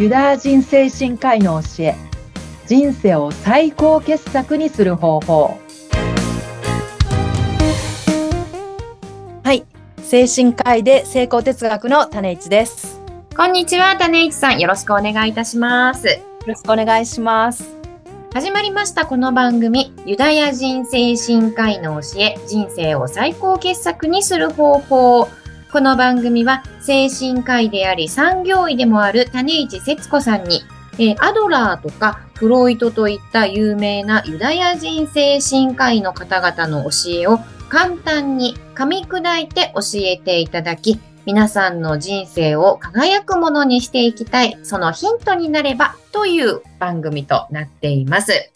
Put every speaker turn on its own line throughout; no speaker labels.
ユダヤ人精神科医の教え人生を最高傑作にする方法はい精神科医で成功哲学の種市です
こんにちは、種市さん。よろしくお願いいたします。
よろしくお願いします
始まりましたこの番組、ユダヤ人精神科医の教え、人生を最高傑作にする方法。この番組は精神科医であり産業医でもある種市節子さんに、えーアドラーとかフロイトといった有名なユダヤ人精神科医の方々の教えを簡単に噛み砕いて教えていただき、皆さんの人生を輝くものにしていきたい、そのヒントになればという番組となっています。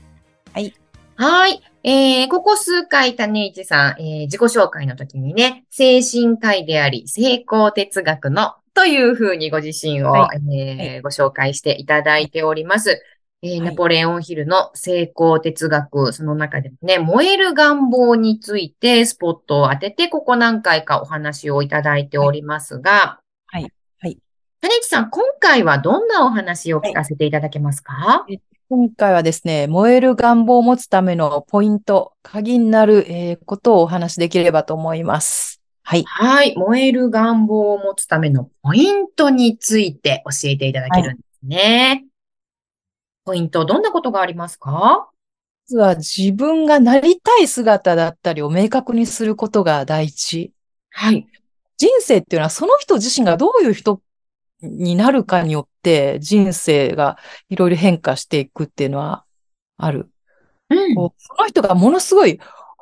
はい。
はい。えー、ここ数回、種市さん、えー自己紹介の時にね、精神科医であり、成功哲学のというふうにご自身を、
は
えーご紹介していただいております。えー
はい
ナポレオンヒルの成功哲学、その中でもね、燃える願望についてスポットを当てて、ここ何回かお話をいただいておりますが、種市さん、今回はどんなお話を聞かせていただけますか？
今回はですね、燃える願望を持つためのポイント、鍵になる、えーことをお話しできればと思います。はい。
はい。燃える願望を持つためのポイントについて教えていただけるんですね。ポイント、どんなことがありますか？
まずは自分がなりたい姿だったりを明確にすることが大事。
はい。
人生っていうのはその人自身がどういう人になるかによって人生がいろいろ変化していくっていうのはある。
うん。
こうその人がものすごい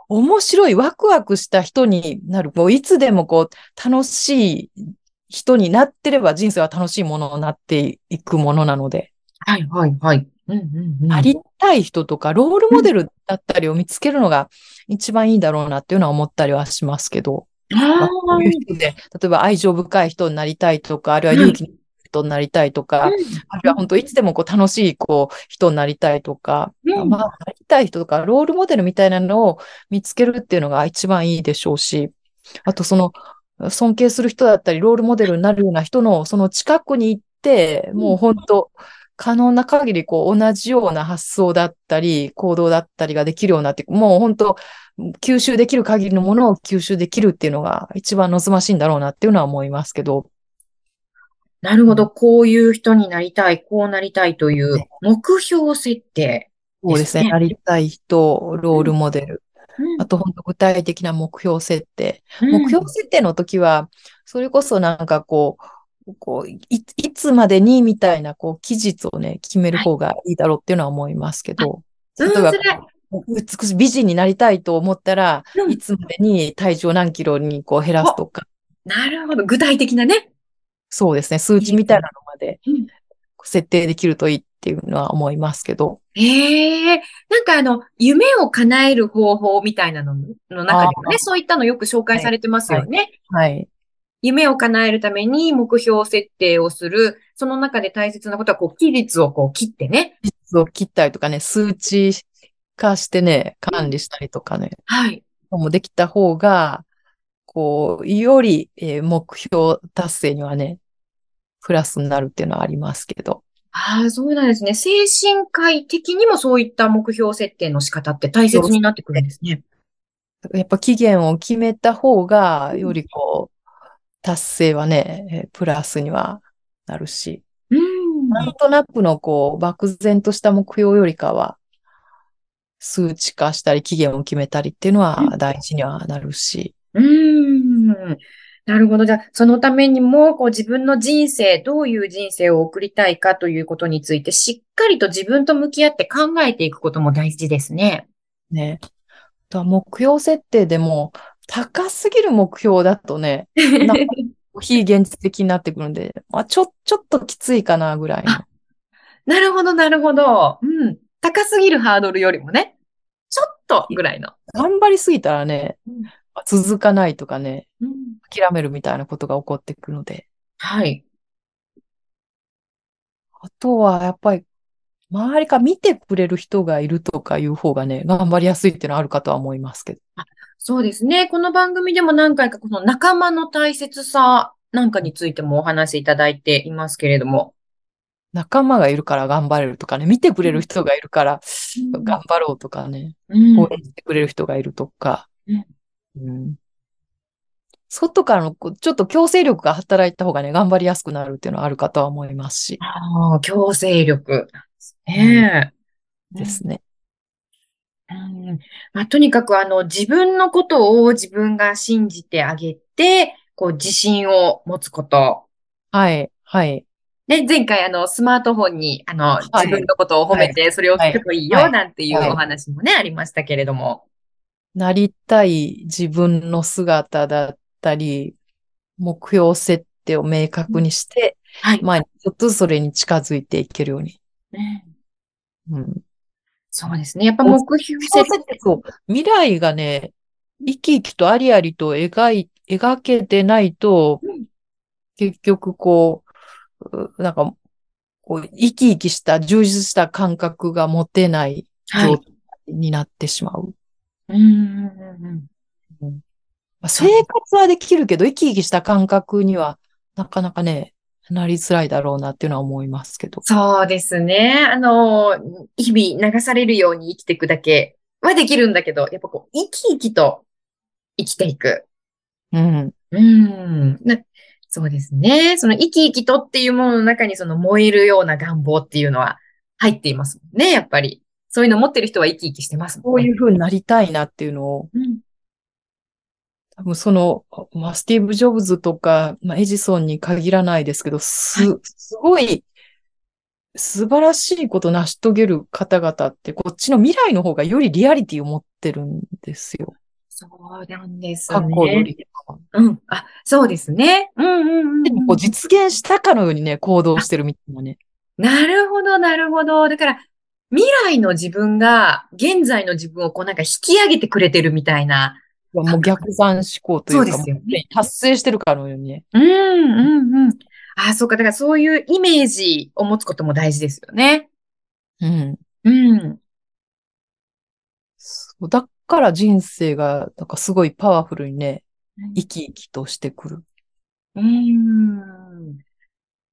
面白いワクワクした人になる。こういつでもこう楽しい人になってれば人生は楽しいものになっていくものなので、
はい、はい、はい。うん、うん、うん。
なりたい人とかロールモデルだったりを見つけるのが一番いいだろうなっていうのは思ったりはしますけど、まあこ
あ
ういう人で、例えば愛情深い人になりたいとか、あるいは勇気の人になりたいとか、あるいは本当いつでもこう楽しいこう人になりたいとか、
うん。
まあ、なりたい人とか、ロールモデルみたいなのを見つけるっていうのが一番いいでしょうし、あとその尊敬する人だったり、ロールモデルになるような人のその近くに行って、もう本当、可能な限りこう同じような発想だったり、行動だったりができるようになって、もう本当、吸収できる限りのものを吸収できるっていうのが一番望ましいんだろうなっていうのは思いますけど、
なるほど。こういう人になりたい、こうなりたいという目標設定。
そうですね、
ですね。
なりたい人、ロールモデル、
うん。
あと本当具体的な目標設定。
うん。
目標設定の時は、それこそなんかこう、こうい、いつまでにみたいな、こう、期日をね、決める方がいいだろうっていうのは思いますけど、
うん
例えば美しい美人になりたいと思ったら、
うん。
いつまでに体重を何キロにこう減らすとか、
なるほど。具体的なね。
そうですね、数値みたいなのまで
うん。
設定できるといいっていうのは思いますけど、
ええ。なんかあの、夢を叶える方法みたいなのの中でもね、
あ
そういったのよく紹介されてますよね。
はい。
夢を叶えるために目標設定をする。その中で大切なことは、こう、期日をこう切ってね。
率を切ったりとかね、数値化してね、管理したりとかね、
はい。
もできた方が、こう、より、えー目標達成にはね、プラスになるっていうのはありますけど。
ああ、そうなんですね。精神科医的にもそういった目標設定の仕方って大切になってくるんですね。
やっぱ期限を決めた方が、よりこう、達成はね、えープラスにはなるし、
うん。
なんとなくのこう、漠然とした目標よりかは、数値化したり期限を決めたりっていうのは大事にはなるし、
うーん。なるほど。じゃあ、そのためにも、こう自分の人生、どういう人生を送りたいかということについて、しっかりと自分と向き合って考えていくことも大事ですね。
ね。目標設定でも、高すぎる目標だとね、なんか非現実的になってくるんで、まあ、ちょ、ちょっときついかなぐらいの。
なるほど、なるほど。うん。高すぎるハードルよりもね、ちょっとぐらいの。
頑張りすぎたらね
うん、
続かないとかね、
うん
諦めるみたいなことが起こってくるので。
はい。
あとは、やっぱり、周りから見てくれる人がいるとかいう方がね、頑張りやすいっていうのはあるかとは思いますけど。
そうですね。この番組でも何回かこの仲間の大切さなんかについてもお話しいただいていますけれども。
仲間がいるから頑張れるとかね、見てくれる人がいるから頑張ろうとかね、
うん
応援してくれる人がいるとか、
うん
うん外からのこうちょっと強制力が働いた方がね、頑張りやすくなるっていうのはあるかとは思いますし、
ああ、強制力。ねえ。
ですね。
うんまあ、とにかくあの自分のことを自分が信じてあげて、こう自信を持つこと。
はい、はい。
ね、前回あのスマートフォンにあの
い
自分のことを褒めてそれを聞くといいよ
はい
なんていう
はい
お話もね、ありましたけれども。
なりたい自分の姿だったり、目標設定を明確にして、
はい。
まあ、ちょっとそれに近づいていけるように。
うん
うん。
そうですね。やっぱ目標設定。
未来がね、生き生きとありありと描い、描けてないと
うん、
結局こう、うなんか、こう、生き生きした、充実した感覚が持てない
はい
状態になってしまう。
うんうんうん
まあ生活はできるけど、生き生きした感覚にはなかなかね、なりづらいだろうなっていうのは思いますけど。
そうですね。あの、日々流されるように生きていくだけはできるんだけど、やっぱこう、生き生きと生きていく。
うん。
うん。なそうですね。その生き生きとっていうものの中にその燃えるような願望っていうのは入っていますもんね、やっぱり。そういうの持ってる人は生き生きしてますもんね。
こういう風になりたいなっていうのを、
うん。
その、まあ、スティーブ・ジョブズとか、まあ、エジソンに限らないですけど、す、すごい、素晴らしいこと成し遂げる方々って、こっちの未来の方がよりリアリティを持ってるんですよ。
そうなんです
過去よ
ね。
り。
うん。あ、そうですね。うんうんうんうん。
でもこう実現したかのようにね、行動してるみたいなね。
なるほど、なるほど。だから、未来の自分が、現在の自分をこうなんか引き上げてくれてるみたいな。
もう逆算思考というか、
そうですよね
してるかのようにね。
うん、うん、うん。あ、そうか。だからそういうイメージを持つことも大事ですよね。
うん。
うん。
そうだから人生が、なんかすごいパワフルにね、生き生きとしてくる。
うん。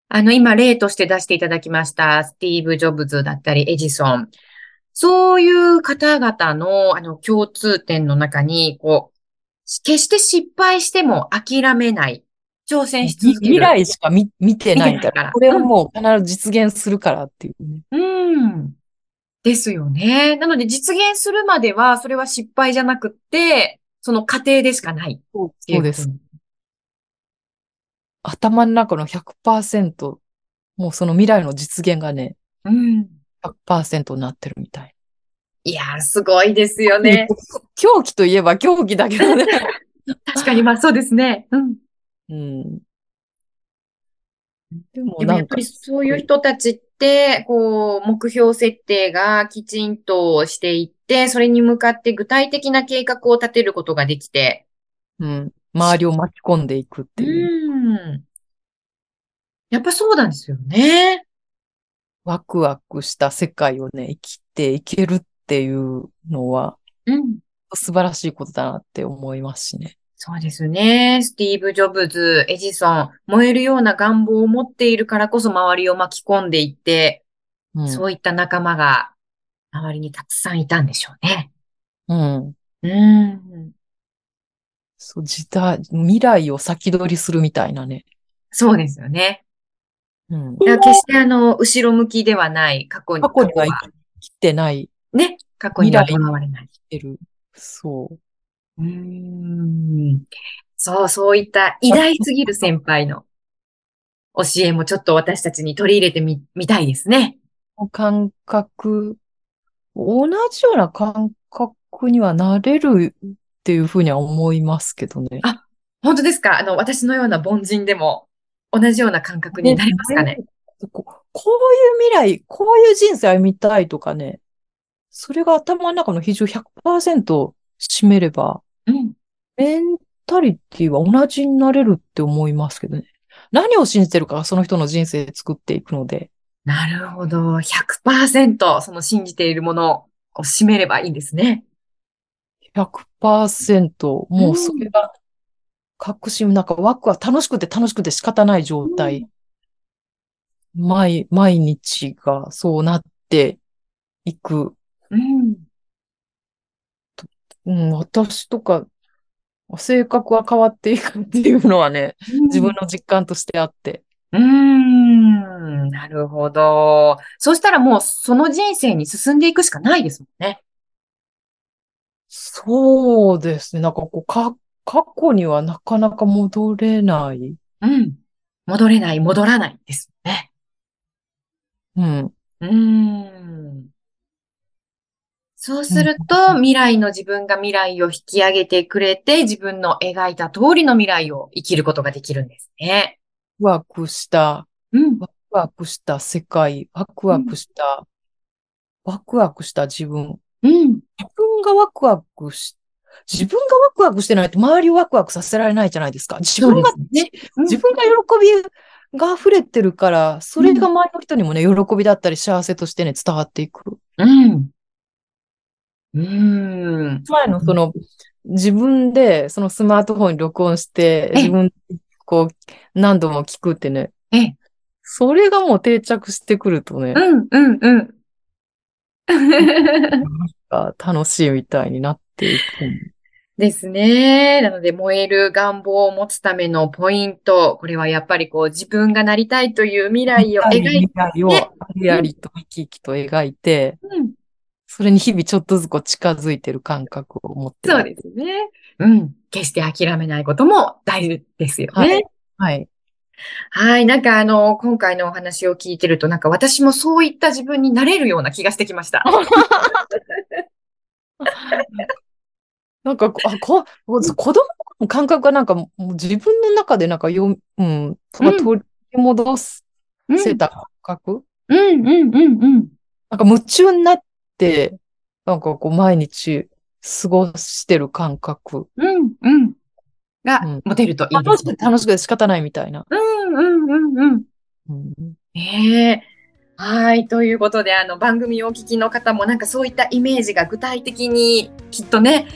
あの、今例として出していただきました、スティーブ・ジョブズだったり、エジソン。そういう方々の、あの、共通点の中に、こう、決して失敗しても諦めない。挑戦し続ける。
未来しか見見てない
から
これはもう必ず実現するからっていうね。
うん。ですよね。なので実現するまでは、それは失敗じゃなくって、その過程でしかない
そう
っていう
です。。頭の中の100%、もうその未来の実現がね、
うん。
100%になってるみたい。
いやー、すごいですよね。
狂気といえば狂気だけどね。
確かに、まあそうですね。うん。
うん。でもなんか
やっぱり、そういう人たちって、こう、目標設定がきちんとしていって、それに向かって具体的な計画を立てることができて、
うん。周りを巻き込んでいくっていう。
うん。やっぱそうなんですよね。
ワクワクした世界をね、生きていけるっていうのは、
うん。
素晴らしいことだなって思いますしね。
そうですね。スティーブ・ジョブズ、エジソン、燃えるような願望を持っているからこそ周りを巻き込んでいって、
うん。
そういった仲間が周りにたくさんいたんでしょうね。
うん。
うん。
そう、時代、未来を先取りするみたいなね。
そうですよね。
うん。
だ決してあの、後ろ向きではない、過去に、
過去には
過
生きてない、
ね、過去にはと
未来
らわれない。
生きてる。そう。
うーん。そう、そういった偉大すぎる先輩の教えもちょっと私たちに取り入れてみ、みたいですね。
感覚、同じような感覚にはなれるっていうふうには思いますけどね。
あ本当ですか？あの、私のような凡人でも同じような感覚になりますかね？
ここういう未来、こういう人生歩みたいとかね、それが頭の中の比重100%占めれば、
うん。
メンタリティは同じになれるって思いますけどね。何を信じてるかがその人の人生作っていくので、
なるほど。100%その信じているものを占めればいいんですね。
100%もうそれが確信、なんかワクは楽しくて楽しくて仕方ない状態。毎、毎日がそうなっていく。
うん。
うん、私とか、性格は変わっていくっていうのはね、自分の実感としてあって。
うーん、なるほど。そうしたらもうその人生に進んでいくしかないですもんね。
そうですね。なんかこう、か、過去にはなかなか戻れない。
うん。戻れない、戻らないですね。
うん。
うーん。そうすると、未来の自分が未来を引き上げてくれて、自分の描いた通りの未来を生きることができるんですね。
ワクワクした、
うん。
ワクワクした世界、ワクワクした、ワクワクした自分。
うん。
自分がワクワクし、自分がワクワクしてないと周りをワクワクさせられないじゃないですか。自分が、
ねうん
自分が喜びが溢れてるから、それが周りの人にもね、喜びだったり幸せとしてね、伝わっていく。
うん。うーん。
前のその、自分でそのスマートフォンに録音して、
ええ
自分、こう、何度も聞くってね、
ええ。
それがもう定着してくるとね、
うん、うん、うん。
あ楽しいみたいになっていく。
ですね。なので、燃える願望を持つためのポイント。これはやっぱりこう、自分がなりたいという未来を描い
未来を
ね
ありありと生き生きと描いて、
うん。
それに日々ちょっとずつこう近づいてる感覚を持ってる
そうですね。うん。決して諦めないことも大事ですよね。
はいはい。
はい。なんかあの、今回のお話を聞いてると、なんか私もそういった自分になれるような気がしてきました。
なんかこ、あ、こ、子供の感覚がなんかもう自分の中でなんかよ、うん、取り戻せた感覚、
うん、うん、うん、うん。
なんか夢中になって、なんかこう毎日過ごしてる感覚。
うん、うん。が
うん、
持てるといいですね
楽しくて。楽しくて仕方ないみたいな。
うん、うん、うん、うん。
うん
ねえ。はい。ということで、あの、番組をお聞きの方も、なんかそういったイメージが具体的に、きっとね、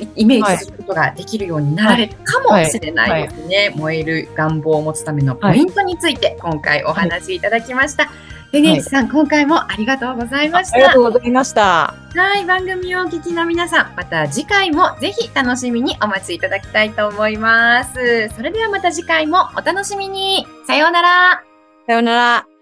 イイメージすることができきるようになられるかもしれないですね。燃える願望を持つためのポイントについて、今回お話しいただきました。で、ね
はい
ちさん、今回もありがとうございました
ありがと。うございました。
はい、番組をお聞きの皆さん、また次回もぜひ楽しみにお待ちいただきたいと思います。それではまた次回もお楽しみに。さようなら。
さようなら。